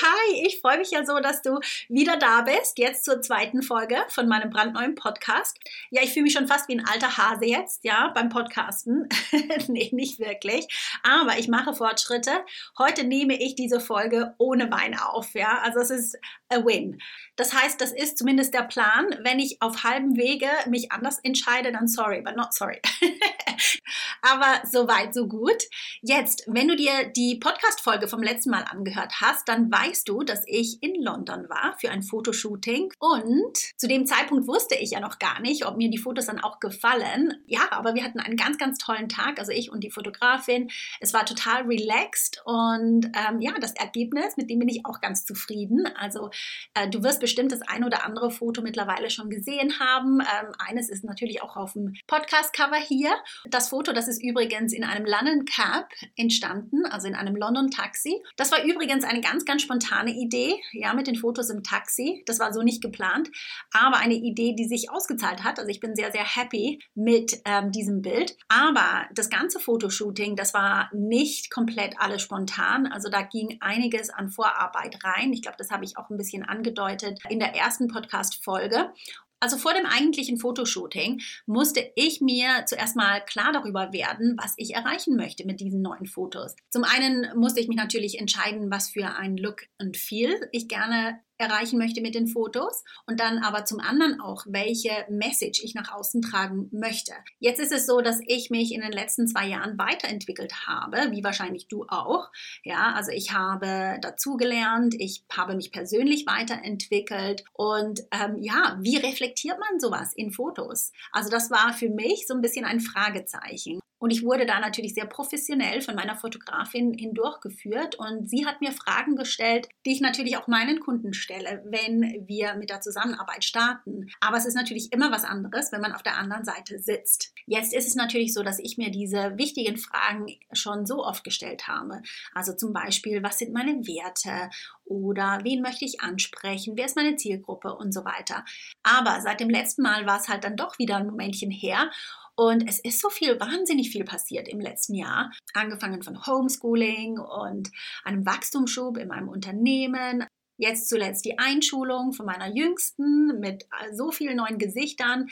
hi, ich freue mich ja so, dass du wieder da bist, jetzt zur zweiten Folge von meinem brandneuen Podcast. Ja, ich fühle mich schon fast wie ein alter Hase jetzt, ja, beim Podcasten. nee, nicht wirklich, aber ich mache Fortschritte. Heute nehme ich diese Folge ohne Wein auf, ja, also es ist a win. Das heißt, das ist zumindest der Plan. Wenn ich auf halbem Wege mich anders entscheide, dann sorry, but not sorry. aber so weit, so gut. Jetzt, wenn du dir die Podcast-Folge vom letzten Mal angehört hast, dann weißt du, dass ich in London war für ein Fotoshooting und zu dem Zeitpunkt wusste ich ja noch gar nicht, ob mir die Fotos dann auch gefallen. Ja, aber wir hatten einen ganz, ganz tollen Tag, also ich und die Fotografin. Es war total relaxed und ähm, ja, das Ergebnis, mit dem bin ich auch ganz zufrieden. Also äh, du wirst bestimmt das ein oder andere Foto mittlerweile schon gesehen haben. Ähm, eines ist natürlich auch auf dem Podcast-Cover hier. Das Foto, das ist übrigens in einem London Cab entstanden, also in einem London Taxi. Das war übrigens eine ganz, ganz spontane Idee, ja, mit den Fotos im Taxi. Das war so nicht geplant, aber eine Idee, die sich ausgezahlt hat. Also ich bin sehr, sehr happy mit ähm, diesem Bild. Aber das ganze Fotoshooting, das war nicht komplett alles spontan. Also da ging einiges an Vorarbeit rein. Ich glaube, das habe ich auch ein bisschen angedeutet in der ersten Podcast-Folge. Also vor dem eigentlichen Fotoshooting musste ich mir zuerst mal klar darüber werden, was ich erreichen möchte mit diesen neuen Fotos. Zum einen musste ich mich natürlich entscheiden, was für ein Look und Feel ich gerne erreichen möchte mit den Fotos und dann aber zum anderen auch, welche Message ich nach außen tragen möchte. Jetzt ist es so, dass ich mich in den letzten zwei Jahren weiterentwickelt habe, wie wahrscheinlich du auch. Ja, also ich habe dazugelernt, ich habe mich persönlich weiterentwickelt und ähm, ja, wie reflektiert man sowas in Fotos? Also das war für mich so ein bisschen ein Fragezeichen. Und ich wurde da natürlich sehr professionell von meiner Fotografin hindurchgeführt und sie hat mir Fragen gestellt, die ich natürlich auch meinen Kunden stelle, wenn wir mit der Zusammenarbeit starten. Aber es ist natürlich immer was anderes, wenn man auf der anderen Seite sitzt. Jetzt ist es natürlich so, dass ich mir diese wichtigen Fragen schon so oft gestellt habe. Also zum Beispiel, was sind meine Werte oder wen möchte ich ansprechen, wer ist meine Zielgruppe und so weiter. Aber seit dem letzten Mal war es halt dann doch wieder ein Momentchen her und es ist so viel, wahnsinnig viel passiert im letzten Jahr. Angefangen von Homeschooling und einem Wachstumsschub in meinem Unternehmen. Jetzt zuletzt die Einschulung von meiner Jüngsten mit so vielen neuen Gesichtern.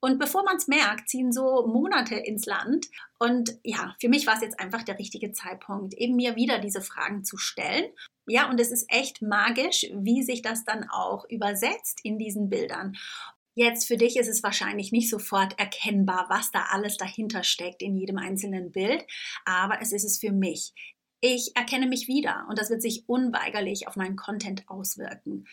Und bevor man es merkt, ziehen so Monate ins Land. Und ja, für mich war es jetzt einfach der richtige Zeitpunkt, eben mir wieder diese Fragen zu stellen. Ja, und es ist echt magisch, wie sich das dann auch übersetzt in diesen Bildern. Jetzt für dich ist es wahrscheinlich nicht sofort erkennbar, was da alles dahinter steckt in jedem einzelnen Bild, aber es ist es für mich. Ich erkenne mich wieder und das wird sich unweigerlich auf meinen Content auswirken.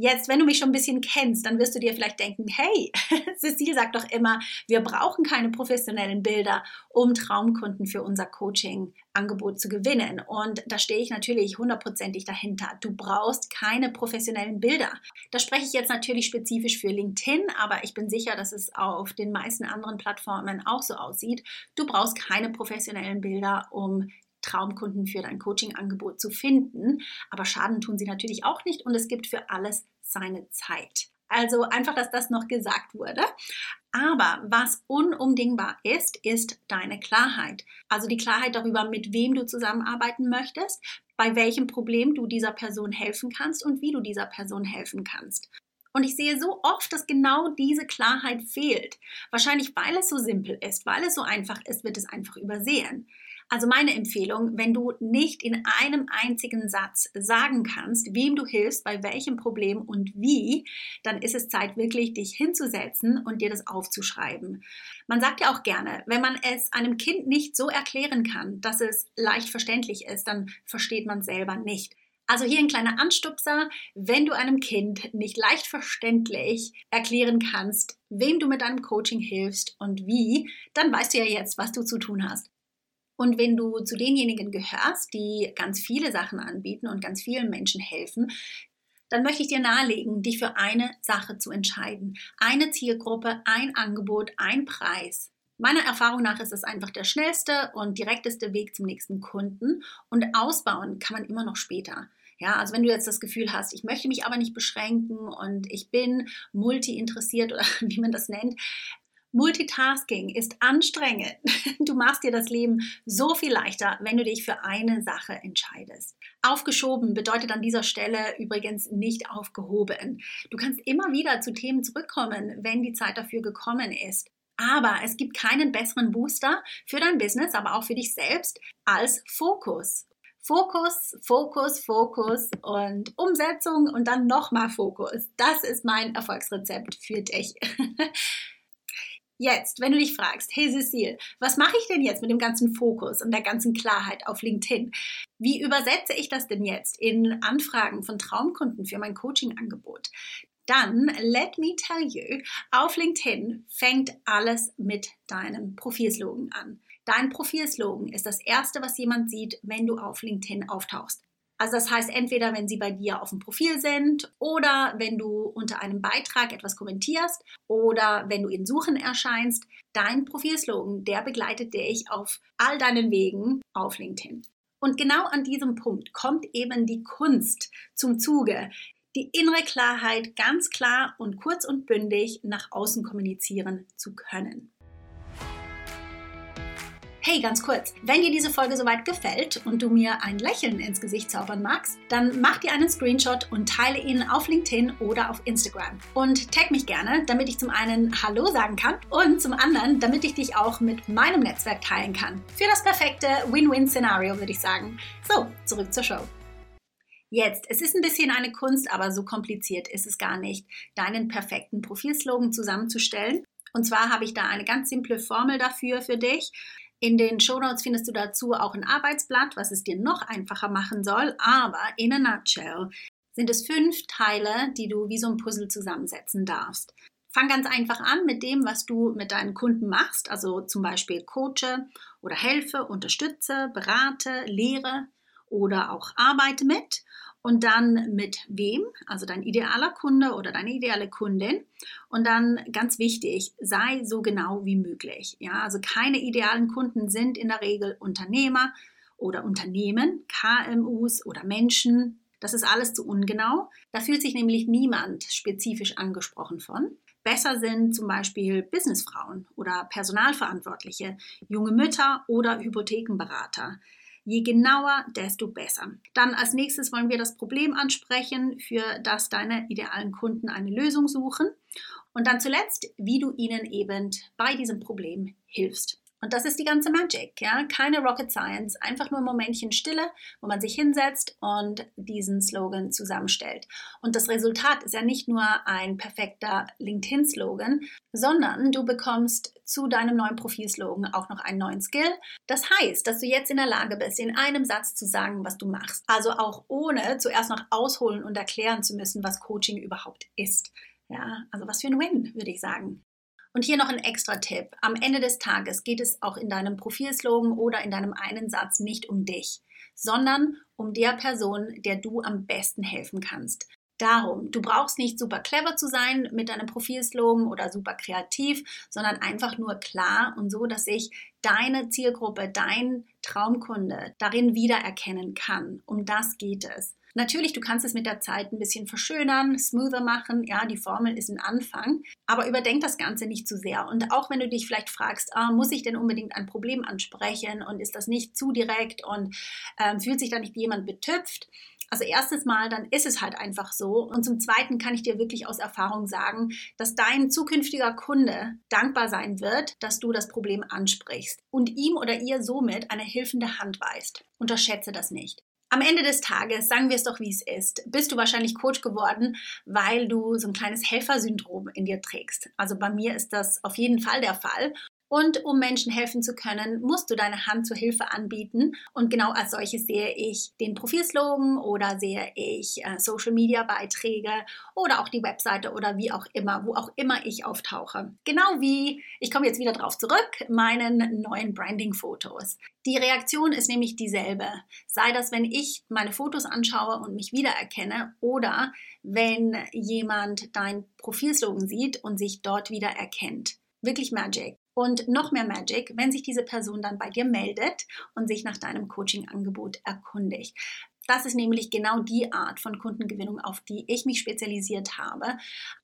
Jetzt, wenn du mich schon ein bisschen kennst, dann wirst du dir vielleicht denken, hey, Cecile sagt doch immer, wir brauchen keine professionellen Bilder, um Traumkunden für unser Coaching-Angebot zu gewinnen. Und da stehe ich natürlich hundertprozentig dahinter. Du brauchst keine professionellen Bilder. Da spreche ich jetzt natürlich spezifisch für LinkedIn, aber ich bin sicher, dass es auf den meisten anderen Plattformen auch so aussieht. Du brauchst keine professionellen Bilder, um Traumkunden für dein Coaching-Angebot zu finden. Aber Schaden tun sie natürlich auch nicht und es gibt für alles seine Zeit. Also einfach, dass das noch gesagt wurde. Aber was unumdingbar ist, ist deine Klarheit. Also die Klarheit darüber, mit wem du zusammenarbeiten möchtest, bei welchem Problem du dieser Person helfen kannst und wie du dieser Person helfen kannst. Und ich sehe so oft, dass genau diese Klarheit fehlt. Wahrscheinlich, weil es so simpel ist, weil es so einfach ist, wird es einfach übersehen. Also meine Empfehlung, wenn du nicht in einem einzigen Satz sagen kannst, wem du hilfst, bei welchem Problem und wie, dann ist es Zeit wirklich, dich hinzusetzen und dir das aufzuschreiben. Man sagt ja auch gerne, wenn man es einem Kind nicht so erklären kann, dass es leicht verständlich ist, dann versteht man selber nicht. Also hier ein kleiner Anstupser, wenn du einem Kind nicht leicht verständlich erklären kannst, wem du mit deinem Coaching hilfst und wie, dann weißt du ja jetzt, was du zu tun hast. Und wenn du zu denjenigen gehörst, die ganz viele Sachen anbieten und ganz vielen Menschen helfen, dann möchte ich dir nahelegen, dich für eine Sache zu entscheiden. Eine Zielgruppe, ein Angebot, ein Preis. Meiner Erfahrung nach ist es einfach der schnellste und direkteste Weg zum nächsten Kunden und ausbauen kann man immer noch später. Ja, also wenn du jetzt das Gefühl hast, ich möchte mich aber nicht beschränken und ich bin multi-interessiert oder wie man das nennt, Multitasking ist anstrengend. Du machst dir das Leben so viel leichter, wenn du dich für eine Sache entscheidest. Aufgeschoben bedeutet an dieser Stelle übrigens nicht aufgehoben. Du kannst immer wieder zu Themen zurückkommen, wenn die Zeit dafür gekommen ist. Aber es gibt keinen besseren Booster für dein Business, aber auch für dich selbst als Fokus. Fokus, Fokus, Fokus und Umsetzung und dann nochmal Fokus. Das ist mein Erfolgsrezept für dich. Jetzt, wenn du dich fragst, hey Cecile, was mache ich denn jetzt mit dem ganzen Fokus und der ganzen Klarheit auf LinkedIn? Wie übersetze ich das denn jetzt in Anfragen von Traumkunden für mein Coaching-Angebot? Dann, let me tell you, auf LinkedIn fängt alles mit deinem Profilslogan an. Dein Profilslogan ist das erste, was jemand sieht, wenn du auf LinkedIn auftauchst. Also das heißt, entweder wenn sie bei dir auf dem Profil sind oder wenn du unter einem Beitrag etwas kommentierst oder wenn du in Suchen erscheinst, dein Profilslogan, der begleitet dich auf all deinen Wegen auf LinkedIn. Und genau an diesem Punkt kommt eben die Kunst zum Zuge, die innere Klarheit ganz klar und kurz und bündig nach außen kommunizieren zu können. Hey, ganz kurz, wenn dir diese Folge soweit gefällt und du mir ein Lächeln ins Gesicht zaubern magst, dann mach dir einen Screenshot und teile ihn auf LinkedIn oder auf Instagram. Und tag mich gerne, damit ich zum einen Hallo sagen kann und zum anderen, damit ich dich auch mit meinem Netzwerk teilen kann. Für das perfekte Win-Win-Szenario würde ich sagen. So, zurück zur Show. Jetzt, es ist ein bisschen eine Kunst, aber so kompliziert ist es gar nicht, deinen perfekten Profilslogan zusammenzustellen. Und zwar habe ich da eine ganz simple Formel dafür für dich. In den Shownotes findest du dazu auch ein Arbeitsblatt, was es dir noch einfacher machen soll. Aber in a nutshell sind es fünf Teile, die du wie so ein Puzzle zusammensetzen darfst. Fang ganz einfach an mit dem, was du mit deinen Kunden machst, also zum Beispiel coache oder helfe, unterstütze, berate, lehre oder auch arbeite mit und dann mit wem, also dein idealer Kunde oder deine ideale Kundin. Und dann ganz wichtig, sei so genau wie möglich. Ja, also keine idealen Kunden sind in der Regel Unternehmer oder Unternehmen, KMUs oder Menschen. Das ist alles zu ungenau. Da fühlt sich nämlich niemand spezifisch angesprochen von. Besser sind zum Beispiel Businessfrauen oder Personalverantwortliche, junge Mütter oder Hypothekenberater. Je genauer, desto besser. Dann als nächstes wollen wir das Problem ansprechen, für das deine idealen Kunden eine Lösung suchen. Und dann zuletzt, wie du ihnen eben bei diesem Problem hilfst. Und das ist die ganze Magic, ja. Keine Rocket Science, einfach nur ein Momentchen Stille, wo man sich hinsetzt und diesen Slogan zusammenstellt. Und das Resultat ist ja nicht nur ein perfekter LinkedIn-Slogan, sondern du bekommst zu deinem neuen Profilslogan auch noch einen neuen Skill. Das heißt, dass du jetzt in der Lage bist, in einem Satz zu sagen, was du machst. Also auch ohne zuerst noch ausholen und erklären zu müssen, was Coaching überhaupt ist. Ja, also was für ein Win, würde ich sagen. Und hier noch ein extra Tipp. Am Ende des Tages geht es auch in deinem Profilslogan oder in deinem einen Satz nicht um dich, sondern um der Person, der du am besten helfen kannst. Darum, du brauchst nicht super clever zu sein mit deinem Profilslogan oder super kreativ, sondern einfach nur klar und so, dass sich deine Zielgruppe, dein Traumkunde darin wiedererkennen kann. Um das geht es. Natürlich, du kannst es mit der Zeit ein bisschen verschönern, smoother machen. Ja, die Formel ist ein Anfang. Aber überdenk das Ganze nicht zu sehr. Und auch wenn du dich vielleicht fragst, ah, muss ich denn unbedingt ein Problem ansprechen und ist das nicht zu direkt und ähm, fühlt sich da nicht jemand betüpft? Also erstes Mal, dann ist es halt einfach so. Und zum Zweiten kann ich dir wirklich aus Erfahrung sagen, dass dein zukünftiger Kunde dankbar sein wird, dass du das Problem ansprichst und ihm oder ihr somit eine hilfende Hand weist. Unterschätze das nicht. Am Ende des Tages, sagen wir es doch wie es ist, bist du wahrscheinlich Coach geworden, weil du so ein kleines Helfersyndrom in dir trägst. Also bei mir ist das auf jeden Fall der Fall. Und um Menschen helfen zu können, musst du deine Hand zur Hilfe anbieten. Und genau als solches sehe ich den Profilslogan oder sehe ich äh, Social-Media-Beiträge oder auch die Webseite oder wie auch immer, wo auch immer ich auftauche. Genau wie, ich komme jetzt wieder drauf zurück, meinen neuen Branding-Fotos. Die Reaktion ist nämlich dieselbe. Sei das, wenn ich meine Fotos anschaue und mich wiedererkenne oder wenn jemand dein Profilslogan sieht und sich dort wieder erkennt. Wirklich Magic. Und noch mehr Magic, wenn sich diese Person dann bei dir meldet und sich nach deinem Coaching-Angebot erkundigt. Das ist nämlich genau die Art von Kundengewinnung, auf die ich mich spezialisiert habe.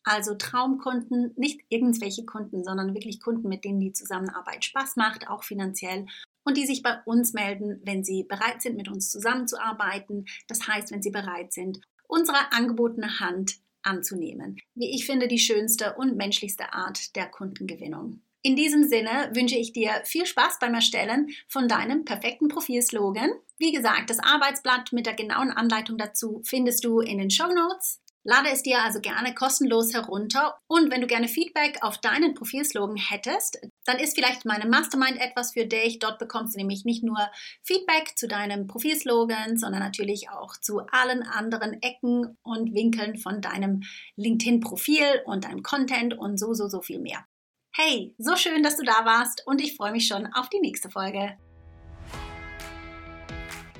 Also Traumkunden, nicht irgendwelche Kunden, sondern wirklich Kunden, mit denen die Zusammenarbeit Spaß macht, auch finanziell. Und die sich bei uns melden, wenn sie bereit sind, mit uns zusammenzuarbeiten. Das heißt, wenn sie bereit sind, unsere angebotene Hand anzunehmen. Wie ich finde, die schönste und menschlichste Art der Kundengewinnung. In diesem Sinne wünsche ich dir viel Spaß beim Erstellen von deinem perfekten Profilslogan. Wie gesagt, das Arbeitsblatt mit der genauen Anleitung dazu findest du in den Show Notes. Lade es dir also gerne kostenlos herunter und wenn du gerne Feedback auf deinen Profilslogan hättest, dann ist vielleicht meine Mastermind etwas für dich. Dort bekommst du nämlich nicht nur Feedback zu deinem Profilslogan, sondern natürlich auch zu allen anderen Ecken und Winkeln von deinem LinkedIn-Profil und deinem Content und so, so, so viel mehr. Hey, so schön, dass du da warst und ich freue mich schon auf die nächste Folge.